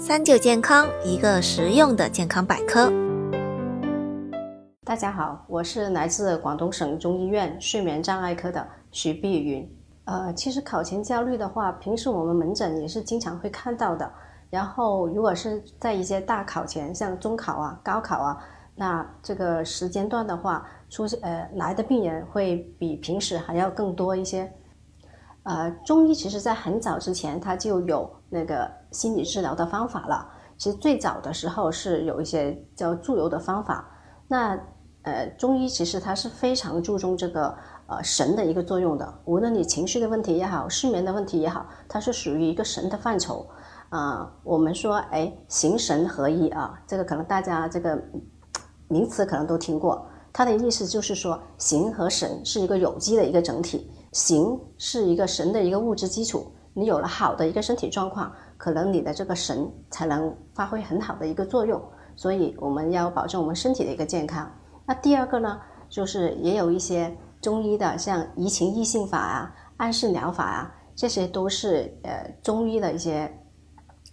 三九健康，一个实用的健康百科。大家好，我是来自广东省中医院睡眠障碍科的徐碧云。呃，其实考前焦虑的话，平时我们门诊也是经常会看到的。然后，如果是在一些大考前，像中考啊、高考啊，那这个时间段的话，出现呃来的病人会比平时还要更多一些。呃，中医其实在很早之前，它就有那个心理治疗的方法了。其实最早的时候是有一些叫助游的方法。那呃，中医其实它是非常注重这个呃神的一个作用的。无论你情绪的问题也好，失眠的问题也好，它是属于一个神的范畴。啊，我们说哎，形神合一啊，这个可能大家这个名词可能都听过。它的意思就是说，形和神是一个有机的一个整体。形是一个神的一个物质基础，你有了好的一个身体状况，可能你的这个神才能发挥很好的一个作用。所以我们要保证我们身体的一个健康。那第二个呢，就是也有一些中医的，像移情易性法啊、暗示疗法啊，这些都是呃中医的一些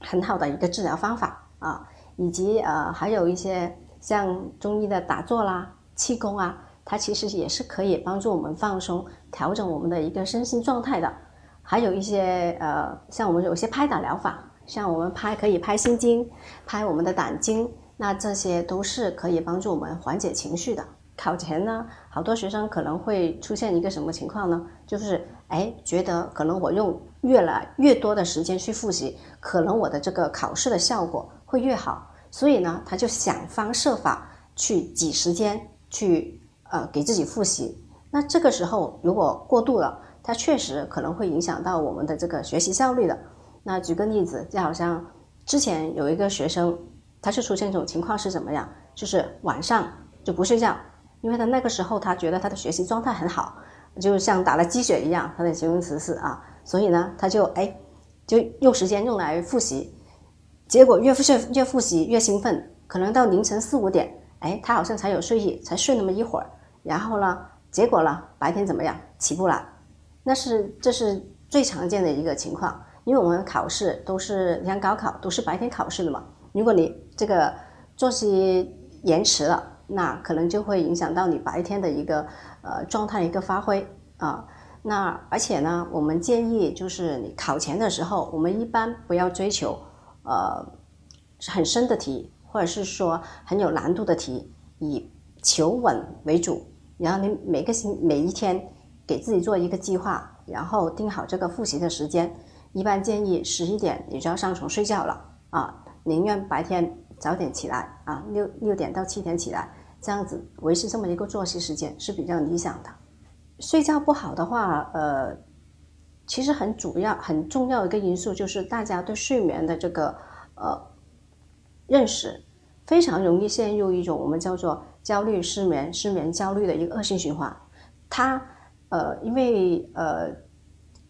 很好的一个治疗方法啊，以及呃还有一些像中医的打坐啦、气功啊。它其实也是可以帮助我们放松、调整我们的一个身心状态的。还有一些呃，像我们有些拍打疗法，像我们拍可以拍心经、拍我们的胆经，那这些都是可以帮助我们缓解情绪的。考前呢，好多学生可能会出现一个什么情况呢？就是哎，觉得可能我用越来越多的时间去复习，可能我的这个考试的效果会越好，所以呢，他就想方设法去挤时间去。呃，给自己复习，那这个时候如果过度了，它确实可能会影响到我们的这个学习效率的。那举个例子，就好像之前有一个学生，他是出现这种情况是怎么样？就是晚上就不睡觉，因为他那个时候他觉得他的学习状态很好，就像打了鸡血一样，他的形容词是啊，所以呢，他就哎，就用时间用来复习，结果越复习越复习越兴奋，可能到凌晨四五点，哎，他好像才有睡意，才睡那么一会儿。然后呢？结果呢？白天怎么样？起不来，那是这是最常见的一个情况。因为我们考试都是你看高考都是白天考试的嘛。如果你这个作息延迟了，那可能就会影响到你白天的一个呃状态一个发挥啊。那而且呢，我们建议就是你考前的时候，我们一般不要追求呃很深的题，或者是说很有难度的题，以求稳为主。然后你每个星每一天给自己做一个计划，然后定好这个复习的时间。一般建议十一点你就要上床睡觉了啊，宁愿白天早点起来啊，六六点到七点起来，这样子维持这么一个作息时间是比较理想的。睡觉不好的话，呃，其实很主要很重要的一个因素就是大家对睡眠的这个呃认识。非常容易陷入一种我们叫做焦虑失眠、失眠焦虑的一个恶性循环。它呃，因为呃，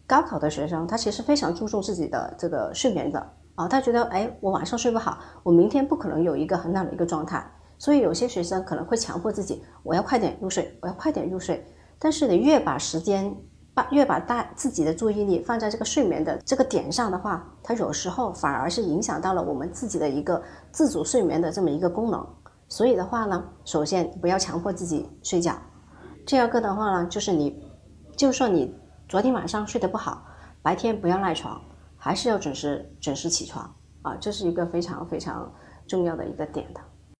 高考的学生他其实非常注重自己的这个睡眠的啊，他觉得哎，我晚上睡不好，我明天不可能有一个很好的一个状态，所以有些学生可能会强迫自己，我要快点入睡，我要快点入睡。但是你越把时间把越把大自己的注意力放在这个睡眠的这个点上的话，它有时候反而是影响到了我们自己的一个自主睡眠的这么一个功能。所以的话呢，首先不要强迫自己睡觉。第二个的话呢，就是你，就算你昨天晚上睡得不好，白天不要赖床，还是要准时准时起床啊，这是一个非常非常重要的一个点的。